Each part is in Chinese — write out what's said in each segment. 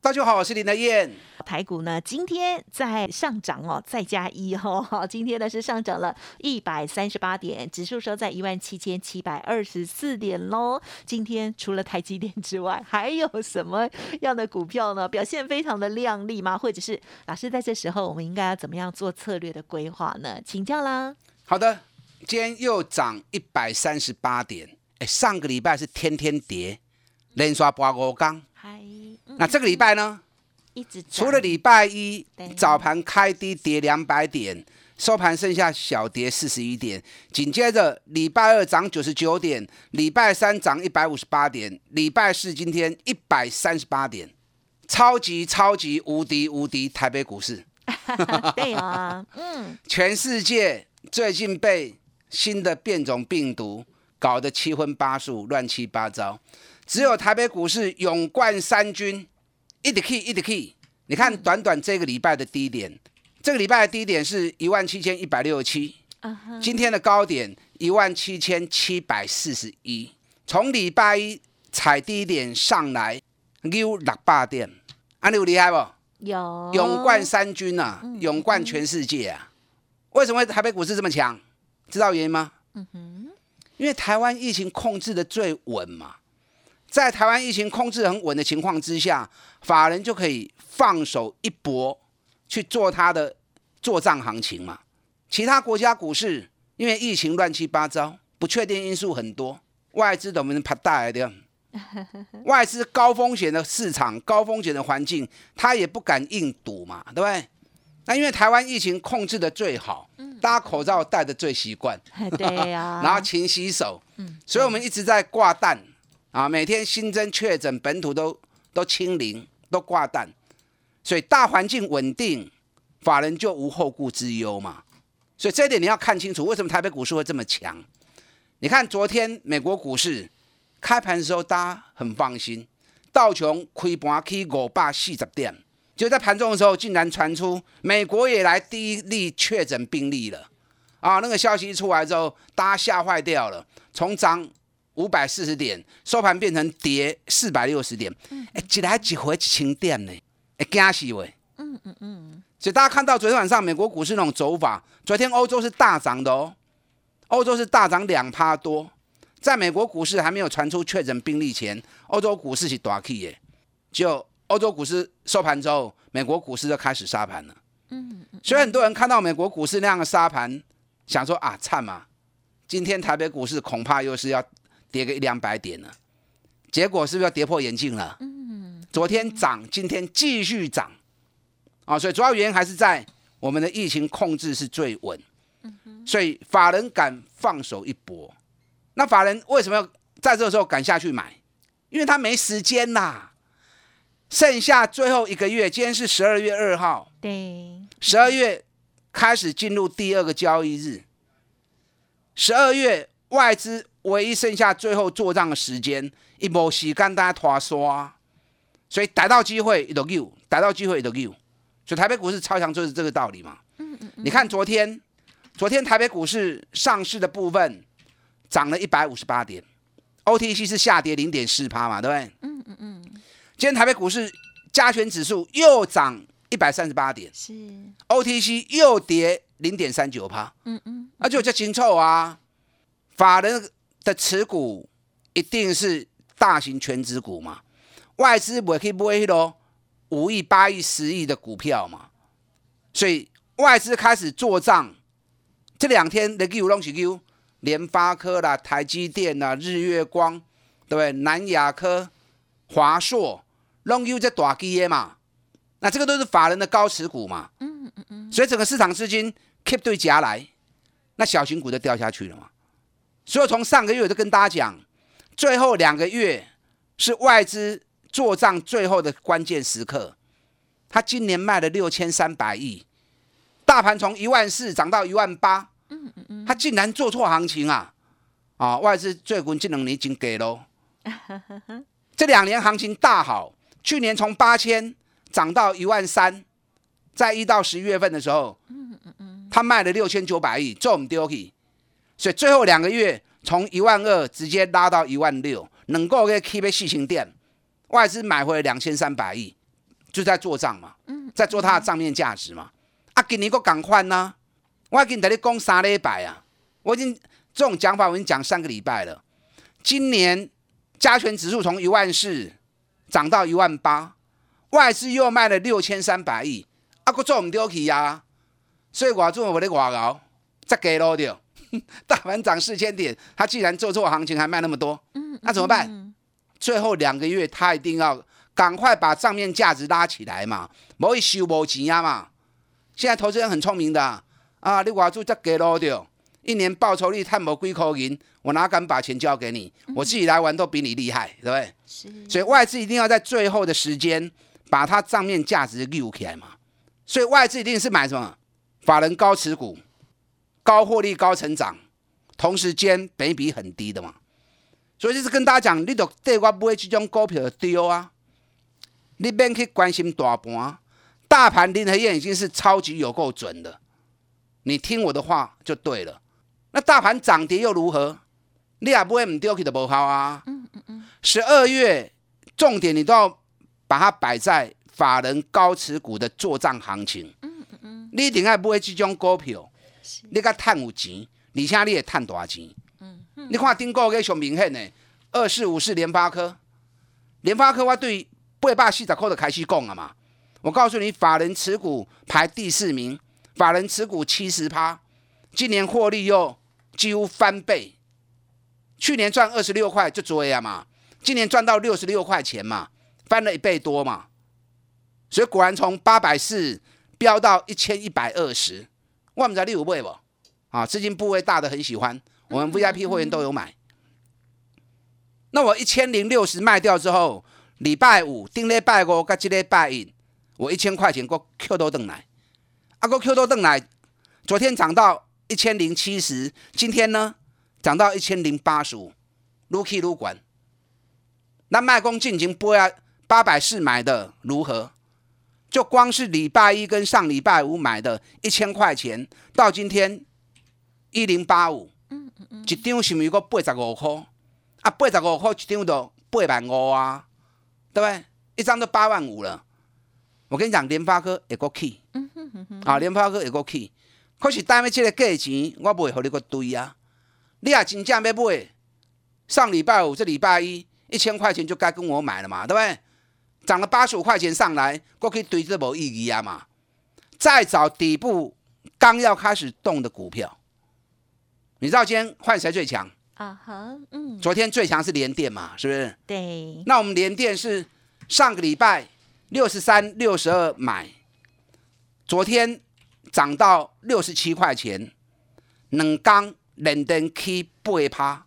大家好，我是林德燕。台股呢，今天在上涨哦，再加一哦，今天呢是上涨了一百三十八点，指数收在一万七千七百二十四点喽。今天除了台积电之外，还有什么样的股票呢？表现非常的亮丽吗？或者是老师在这时候，我们应该要怎么样做策略的规划呢？请教啦。好的，今天又涨一百三十八点，哎，上个礼拜是天天跌，连刷八五缸。嗨。那这个礼拜呢？一直除了礼拜一早盘开低跌两百点，收盘剩下小跌四十一点。紧接着礼拜二涨九十九点，礼拜三涨一百五十八点，礼拜四今天一百三十八点，超级超级无敌无敌台北股市。对啊，嗯，全世界最近被新的变种病毒搞得七荤八素、乱七八糟。只有台北股市勇冠三军，一直 key 一直 key。你看，短短这个礼拜的低点，这个礼拜的低点是一万七千一百六十七，今天的高点一万七千七百四十一。从礼拜一踩低点上来，溜六百点，啊，你有厉害不？有勇冠三军啊，勇冠全世界啊！为什么台北股市这么强？知道原因吗？嗯哼，因为台湾疫情控制的最稳嘛。在台湾疫情控制很稳的情况之下，法人就可以放手一搏去做他的做账行情嘛。其他国家股市因为疫情乱七八糟，不确定因素很多，外资都没拍大来的。外资高风险的市场、高风险的环境，他也不敢硬赌嘛，对不对？那因为台湾疫情控制的最好，大家口罩戴的最习惯，对呀，然后勤洗手，嗯，所以我们一直在挂蛋。啊，每天新增确诊本土都都清零，都挂蛋，所以大环境稳定，法人就无后顾之忧嘛。所以这一点你要看清楚，为什么台北股市会这么强？你看昨天美国股市开盘的时候，大家很放心，道琼开盘去五百四十点，就在盘中的时候，竟然传出美国也来第一例确诊病例了。啊，那个消息一出来之后，大家吓坏掉了，从涨。五百四十点收盘变成跌四百六十点，哎，一来一回一千点呢，哎，惊死喂！嗯嗯嗯，所以大家看到昨天晚上美国股市那种走法，昨天欧洲是大涨的哦，欧洲是大涨两趴多，在美国股市还没有传出确诊病例前，欧洲股市是大起耶，就欧洲股市收盘之后，美国股市就开始杀盘了。嗯嗯，所以很多人看到美国股市那样的杀盘，想说啊，惨嘛，今天台北股市恐怕又是要。跌个一两百点了，结果是不是要跌破眼镜了？嗯，昨天涨，今天继续涨，啊，所以主要原因还是在我们的疫情控制是最稳，所以法人敢放手一搏。那法人为什么要在这个时候敢下去买？因为他没时间啦，剩下最后一个月，今天是十二月二号，对，十二月开始进入第二个交易日，十二月外资。唯一剩下最后做账的时间，一波时间大家拖刷，所以逮到机会就 Q，逮到机会就 Q，所以台北股市超强就是这个道理嘛。嗯嗯你看昨天，昨天台北股市上市的部分涨了一百五十八点，OTC 是下跌零点四趴嘛，对不对？嗯嗯嗯。今天台北股市加权指数又涨一百三十八点，是 OTC 又跌零点三九趴。嗯嗯。那就叫清臭啊，法人。的持股一定是大型全值股嘛？外资不可以买咯，五亿、八亿、十亿的股票嘛？所以外资开始做账。这两天的 Q 拢是 Q，联发科啦、台积电啦、日月光，对不对？南亚科、华硕拢 Q 在大基耶嘛？那这个都是法人的高持股嘛？嗯嗯嗯。所以整个市场资金 keep 对夹来，那小型股就掉下去了嘛？所以从上个月我就跟大家讲，最后两个月是外资做账最后的关键时刻，他今年卖了六千三百亿，大盘从一万四涨到一万八，嗯嗯嗯，它竟然做错行情啊！啊，外资最近这两年已经给喽，这两年行情大好，去年从八千涨到一万三，在一到十一月份的时候，嗯嗯嗯，它卖了六千九百亿，做唔丢去，所以最后两个月从一万二直接拉到一万六，能够给 keep 细心店，外资买回来两千三百亿。就在做账嘛，在做它的账面价值嘛。啊，今年个赶快呢，我已经在你讲三礼拜啊，我已经这种讲法我已经讲三个礼拜了。今年加权指数从一万四涨到一万八，外资又卖了六千三百亿，啊，个做唔丢去呀。所以我做我的外熬，再给咯掉。大盘涨四千点，他既然做错行情还卖那么多，那怎么办？最后两个月他一定要。赶快把账面价值拉起来嘛，莫以收无钱啊嘛。现在投资人很聪明的啊，你外资再给咯掉，一年报酬率探无几块银，我哪敢把钱交给你？我自己来玩都比你厉害，对不对？是。所以外资一定要在最后的时间把它账面价值溜起来嘛。所以外资一定是买什么？法人高持股、高获利、高成长，同时间本比很低的嘛。所以就是跟大家讲，你都对我买这种股票丢啊。你免去关心大盘，大盘林和燕已经是超级有够准的，你听我的话就对了。那大盘涨跌又如何？你也不会唔丢去的不好啊。嗯嗯嗯。十二月重点你都要把它摆在法人高持股的做账行情。嗯嗯嗯。你一定要买这种股票，你甲赚有钱，而且你也赚大钱。嗯嗯。你看顶个月上明显的二四五四联发科，联发科我对。八百四十块的开始讲了嘛？我告诉你，法人持股排第四名，法人持股七十趴，今年获利又几乎翻倍，去年赚二十六块就追啊嘛，今年赚到六十六块钱嘛，翻了一倍多嘛，所以果然从八百四飙到一千一百二十，我们在六倍不？啊，资金部位大的很喜欢，我们 VIP 会员都有买。那我一千零六十卖掉之后。礼拜五、顶礼拜五、甲即礼拜一，我一千块钱个 Q 多顿来，啊个 Q 多顿来，昨天涨到一千零七十，今天呢涨到一千零八十五，撸起撸管。那卖工进行波啊，八百四买的如何？就光是礼拜一跟上礼拜五买的一千块钱，到今天一零八五，嗯嗯嗯，一张是咪个八十五块？啊，八十五块一张都八万五啊！对不对？一张都八万五了。我跟你讲，联发科也够 key，啊，联发科也够 key。可是单位这个价钱，我不会和你个堆啊。你也真正要买，上礼拜五、这礼拜一，一千块钱就该跟我买了嘛，对不对？涨了八十五块钱上来，我可以堆这无意义啊嘛。再找底部刚要开始动的股票，你知道今天换谁最强？啊哈，嗯，昨天最强是联电嘛，是不是？对。那我们联电是上个礼拜六十三、六十二买，昨天涨到六十七块钱，两刚连电起八趴，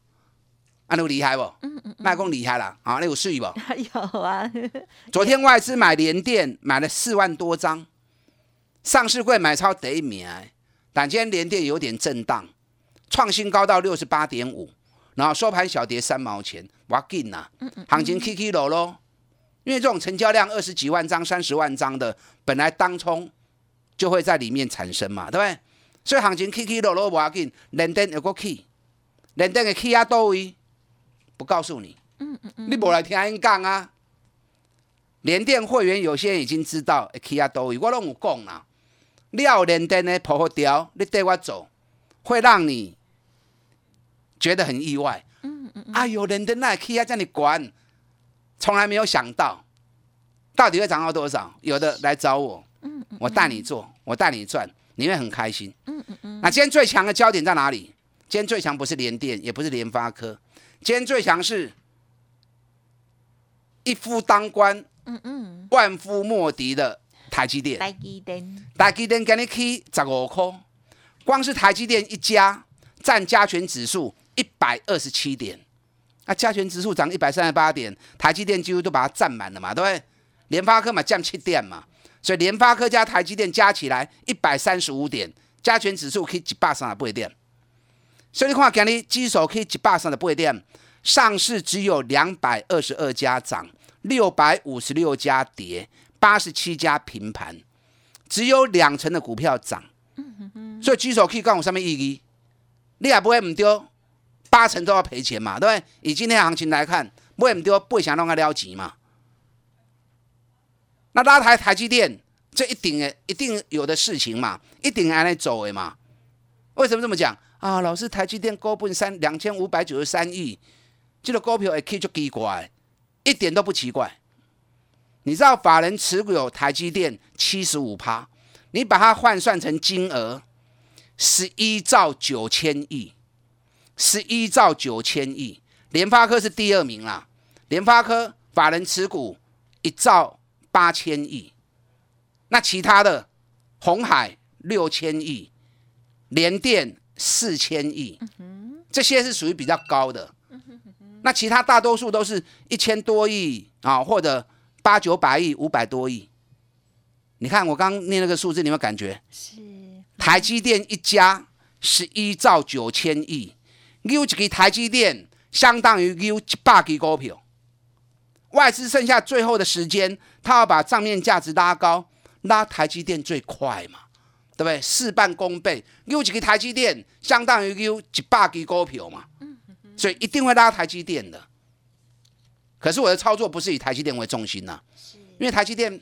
啊，你厉害不？嗯嗯，卖公厉害了啊，你有睡不？有啊。昨天外资买联电买了四万多张，上市柜买超第一名，但今天联电有点震荡，创新高到六十八点五。然后收盘小跌三毛钱，哇劲呐！行情 K K 落落，因为这种成交量二十几万张、三十万张的，本来当冲就会在里面产生嘛，对不对？所以行情起起落落，哇劲，连电有个起，连电的起啊多位，不告诉你，嗯嗯嗯，你无来听因讲啊？连电会员有些人已经知道起啊多位，我拢有讲啦。你要连电的破掉，你带我走，会让你。觉得很意外，嗯嗯嗯，哎呦，联电那 K 要叫你管，从来没有想到，到底会涨到多少？有的来找我，嗯嗯，我带你做，我带你赚，你会很开心，嗯嗯嗯。那今天最强的焦点在哪里？今天最强不是联电，也不是联发科，今天最强是一夫当关，嗯嗯，万夫莫敌的台积电。台积电，台积电给你起十五块，光是台积电一家占加权指数。一百二十七点，啊，加权指数涨一百三十八点，台积电几乎都把它占满了嘛，对不对？联发科嘛降七点嘛，所以联发科加台积电加起来一百三十五点，加权指数可以一百三十八点。所以你看，今日指数可以一百三十八点，上市只有两百二十二家涨，六百五十六家跌，八十七家平盘，只有两成的股票涨。所以指数可以告我什么意义？你也不会唔丢，八成都要赔钱嘛，对不对？以今天行情来看，不会唔丢，不会想让它撩急嘛。那拉台台积电，这一定，一定有的事情嘛，一定按来走的嘛。为什么这么讲啊？老师，台积电高本三两千五百九十三亿，这个股票也可以就奇怪，一点都不奇怪。你知道法人持股有台积电七十五趴，你把它换算成金额，十一兆九千亿，十一兆九千亿。联发科是第二名啦，联发科法人持股一兆。八千亿，那其他的红海六千亿，联电四千亿，这些是属于比较高的。那其他大多数都是一千多亿啊，或者八九百亿、五百多亿。你看我刚念那个数字，你有没有感觉？是台积电一家十一兆九千亿，有一个台积电相当于有一百个股票。外资剩下最后的时间，他要把账面价值拉高，拉台积电最快嘛，对不对？事半功倍，有几个台积电相当于有几百支股票嘛，所以一定会拉台积电的。可是我的操作不是以台积电为中心呐，因为台积电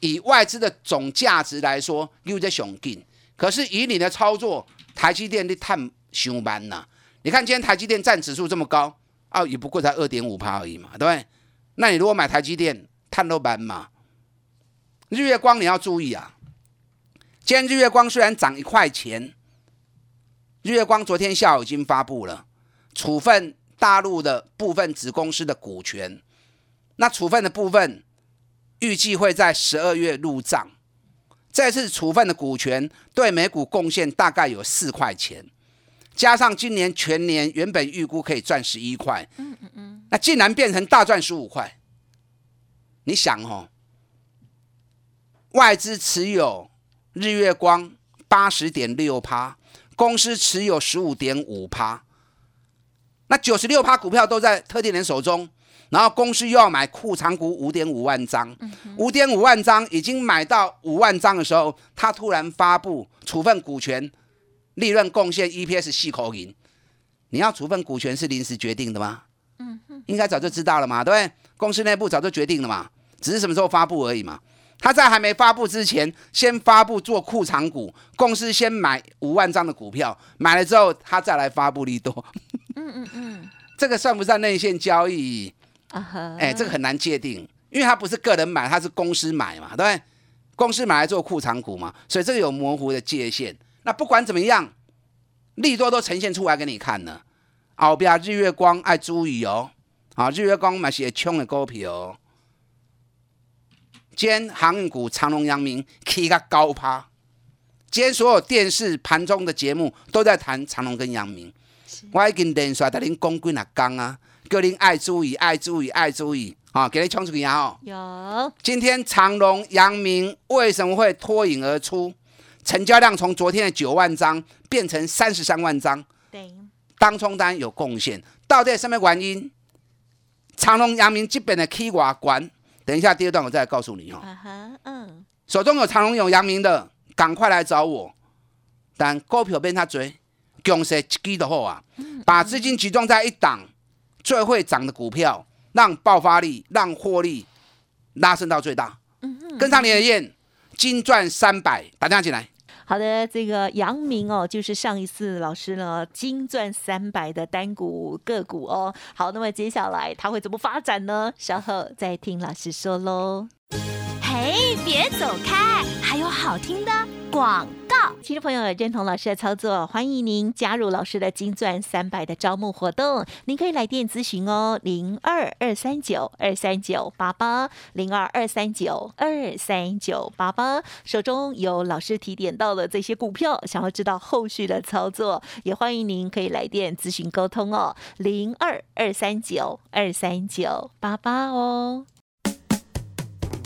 以外资的总价值来说又在雄劲，可是以你的操作，台积电的探熊班呐，你看今天台积电占指数这么高，啊，也不过才二点五趴而已嘛，对不对？那你如果买台积电，探漏板嘛？日月光你要注意啊！今天日月光虽然涨一块钱，日月光昨天下午已经发布了处分大陆的部分子公司的股权，那处分的部分预计会在十二月入账。这次处分的股权对每股贡献大概有四块钱，加上今年全年原本预估可以赚十一块。嗯嗯嗯。那竟然变成大赚十五块，你想哦，外资持有日月光八十点六趴，公司持有十五点五趴，那九十六趴股票都在特定人手中，然后公司又要买库藏股五点五万张，五点五万张已经买到五万张的时候，他突然发布处分股权，利润贡献 EPS 细口银，你要处分股权是临时决定的吗？应该早就知道了嘛，对不对？公司内部早就决定了嘛，只是什么时候发布而已嘛。他在还没发布之前，先发布做库藏股，公司先买五万张的股票，买了之后他再来发布利多。嗯嗯嗯，这个算不算内线交易？啊哎，这个很难界定，因为他不是个人买，他是公司买嘛，对不对？公司买来做库藏股嘛，所以这个有模糊的界限。那不管怎么样，利多都呈现出来给你看了。后边日月光爱注意哦。啊，日月光嘛是冲的股票，今天航运股长隆、阳明起个高趴，今天所有电视盘中的节目都在谈长隆跟阳明。我已经连续带您讲几啊讲啊，叫您爱注意、爱注意、爱注意啊，给你冲出去啊！有。今天长隆、阳明为什么会脱颖而出？成交量从昨天的九万张变成三十三万张，对，当冲单有贡献，到底什么原因？长隆、阳明基本的 K 瓦关，等一下第二段我再告诉你哦。嗯，手中有长隆、有阳明的，赶快来找我。但股票变他追，强势一的好啊，把资金集中在一档最会涨的股票，让爆发力、让获利拉升到最大。跟上你的燕，金赚三百，打电话进来。好的，这个杨明哦，就是上一次老师呢金钻三百的单股个股哦。好，那么接下来它会怎么发展呢？稍后再听老师说喽。嘿，别走开，还有好听的广告。听众朋友，认同老师的操作，欢迎您加入老师的金钻三百的招募活动。您可以来电咨询哦，零二二三九二三九八八，零二二三九二三九八八。手中有老师提点到的这些股票，想要知道后续的操作，也欢迎您可以来电咨询沟通哦，零二二三九二三九八八哦。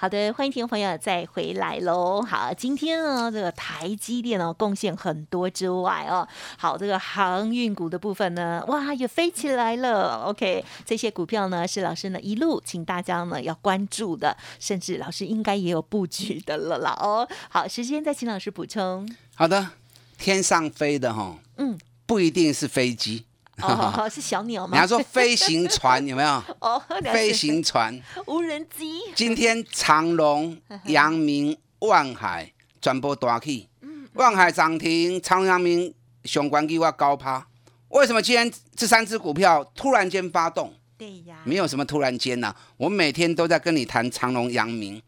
好的，欢迎听众朋友再回来喽。好，今天呢，这个台积电哦贡献很多之外哦，好，这个航运股的部分呢，哇，也飞起来了。OK，这些股票呢是老师呢一路请大家呢要关注的，甚至老师应该也有布局的了啦哦。好，时间再请老师补充。好的，天上飞的哈，嗯，不一定是飞机。哦，是小鸟吗？你要说飞行船有没有？哦，飞行船、无人机。今天长隆、阳明、万海全部大起，万海涨停，长阳明相关给我高趴。为什么今天这三只股票突然间发动？对呀，没有什么突然间呐。我每天都在跟你谈长隆、阳明，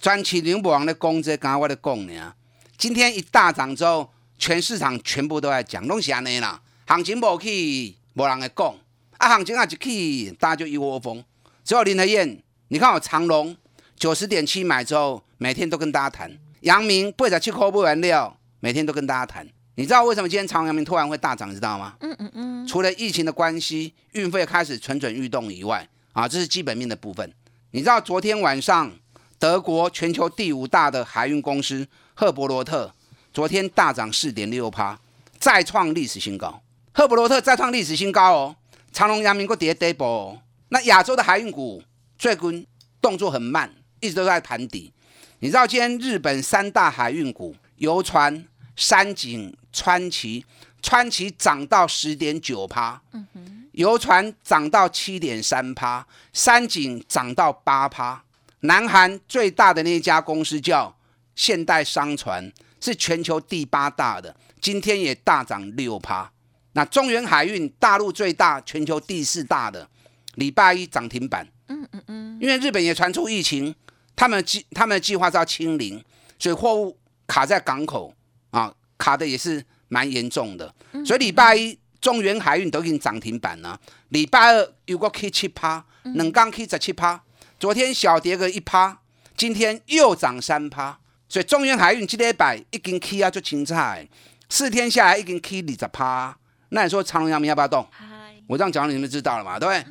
专起牛博王的工资，刚刚我的供呢。今天一大涨之后，全市场全部都在讲，拢是安尼啦。行情无起，无人会讲。啊，行情啊一起，大家就一窝蜂。只有林德燕，你看我长隆九十点七买之后，每天都跟大家谈。阳明八十七块不原料，每天都跟大家谈。你知道为什么今天长阳明突然会大涨？你知道吗？嗯嗯嗯。除了疫情的关系，运费开始蠢蠢欲动以外，啊，这是基本面的部分。你知道昨天晚上德国全球第五大的海运公司赫伯罗特昨天大涨四点六趴，再创历史新高。赫伯罗特再创历史新高哦，长隆、阳明国跌 double。那亚洲的海运股最近动作很慢，一直都在盘底。你知道今天日本三大海运股，游船、山井、川崎，川崎涨到十点九趴，嗯哼，游船涨到七点三趴，山井涨到八趴。南韩最大的那一家公司叫现代商船，是全球第八大的，今天也大涨六趴。那中原海运大陆最大、全球第四大的，礼拜一涨停板。嗯嗯嗯。因为日本也传出疫情，他们计他们的计划是要清零，所以货物卡在港口啊，卡的也是蛮严重的。所以礼拜一中原海运都已经涨停板了。礼拜二有个 K 七趴，冷钢 K 十七趴，昨天小跌个一趴，今天又涨三趴。所以中原海运今天摆已经 K 啊就青菜，四天下来已经 K 二十趴。那你说长隆、阳明要不要动？我这样讲你们知道了嘛，对不对？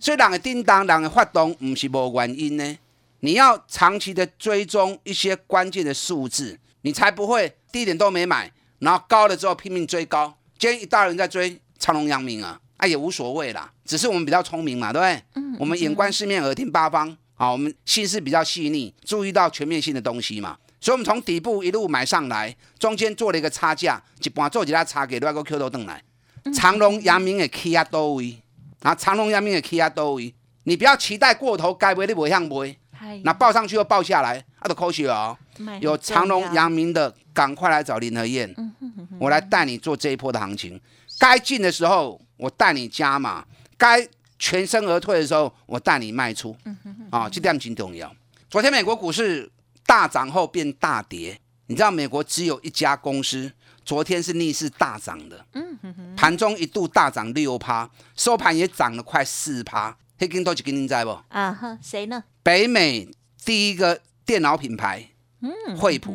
所以两个叮当，两个发动，不是无原因呢。你要长期的追踪一些关键的数字，你才不会低点都没买，然后高了之后拼命追高。今天一大人在追长隆、阳明啊，啊也无所谓啦，只是我们比较聪明嘛，对不对？我们眼观四面，耳听八方，啊，我们心思比较细腻，注意到全面性的东西嘛。所以，我们从底部一路买上来，中间做了一个差价，一半做其他差给另外个 Q 头等来。长隆、阳明的 K 啊多位，啊，长隆、阳明的 K 啊多位，你不要期待过头，该买你不向买，那报上去又报下来，啊，都可惜哦。有长隆、阳明的，赶快来找林和燕，我来带你做这一波的行情。该进的时候，我带你加码；该全身而退的时候，我带你卖出。啊，这点很重要。昨天美国股市。大涨后变大跌，你知道美国只有一家公司昨天是逆势大涨的，嗯盘中一度大涨六趴，收盘也涨了快四趴。黑金多几根您在不？啊哈，谁呢？北美第一个电脑品牌，嗯，惠普，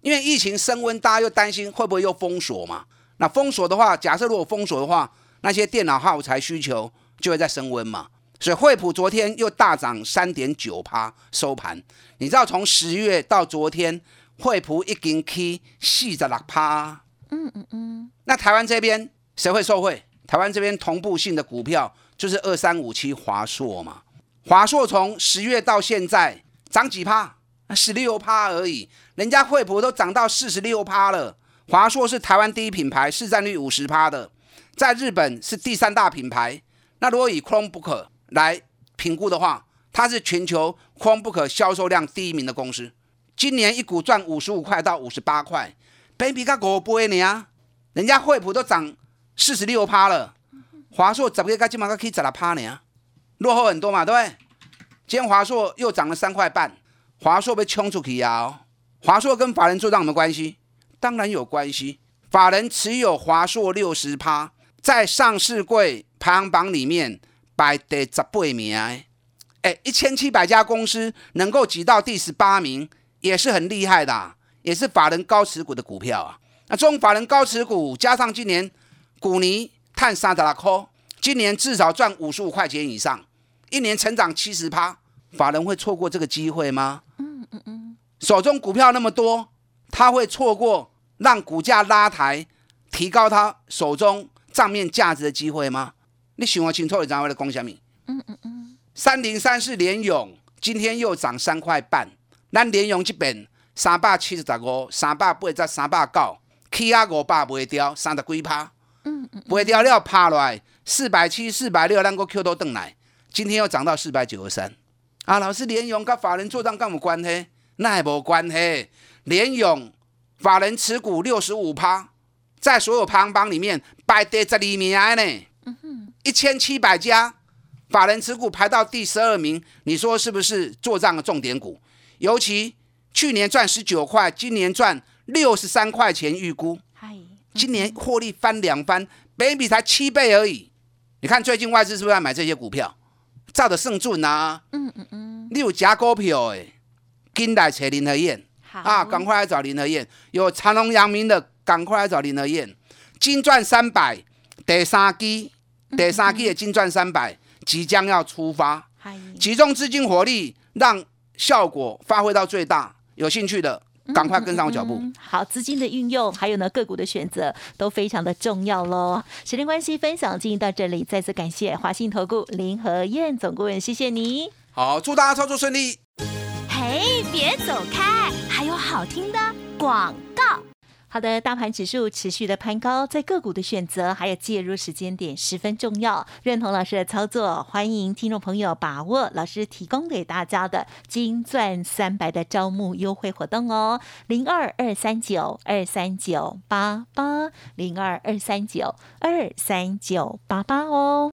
因为疫情升温，大家又担心会不会又封锁嘛？那封锁的话，假设如果封锁的话，那些电脑耗材需求就会在升温嘛。所以惠普昨天又大涨三点九趴收盘，你知道从十月到昨天，惠普一根 K 四十六趴。嗯嗯嗯。那台湾这边谁会受惠？台湾这边同步性的股票就是二三五七华硕嘛。华硕从十月到现在涨几趴？十六趴而已，人家惠普都涨到四十六趴了。华硕是台湾第一品牌，市占率五十趴的，在日本是第三大品牌。那如果以 Chromebook 来评估的话，它是全球 Chromebook 销售量第一名的公司。今年一股赚五十五块到五十八块，baby 个五倍呢？人家惠普都涨四十六趴了，华硕怎么个今嘛可以十六趴呢？落后很多嘛，对不对？今天华硕又涨了三块半，华硕被冲出去啊！华硕跟法人做账有没有关系？当然有关系，法人持有华硕六十趴，在上市柜排行榜里面排第十八名。哎，一千七百家公司能够挤到第十八名，也是很厉害的，也是法人高持股的股票啊。那中法人高持股加上今年股尼碳三十六块，今年至少赚五十五块钱以上，一年成长七十趴，法人会错过这个机会吗？嗯嗯嗯，手中股票那么多，他会错过？让股价拉抬，提高他手中账面价值的机会吗？你喜欢清楚一张为了讲什么？嗯嗯嗯。三零三是联勇，今天又涨三块半。咱联勇这边三百七十五、三百八十、三百九，起啊五百卖掉，三十几趴。嗯嗯。卖掉了，趴落来四百七、四百六，咱个 Q 都登来，今天又涨到四百九十三。啊，老师，联勇跟法人做账干有关系？那也无关系，联勇。法人持股六十五趴，在所有排行榜里面排第十二名呢。一千七百家法人持股排到第十二名，你说是不是做账的重点股？尤其去年赚十九块，今年赚六十三块钱，预估，今年获利翻两番，倍比才七倍而已。你看最近外资是不是在买这些股票？照的胜准啊。嗯嗯嗯。你有假股票诶，金来找林和燕。啊，赶快来找林和燕！有长隆、阳明的，赶快来找林和燕。金赚三百，第三季，第三季的金钻三百即将要出发，集中资金火力，让效果发挥到最大。有兴趣的，赶快跟上我脚步。好，资金的运用，还有呢个股的选择，都非常的重要喽。时间关系，分享进行到这里，再次感谢华信投顾林和燕总顾问，谢谢你。好，祝大家操作顺利。嘿，别走开！还有好听的广告。好的，大盘指数持续的攀高，在个股的选择还有介入时间点十分重要。认同老师的操作，欢迎听众朋友把握老师提供给大家的金钻三百的招募优惠活动哦，零二二三九二三九八八零二二三九二三九八八哦。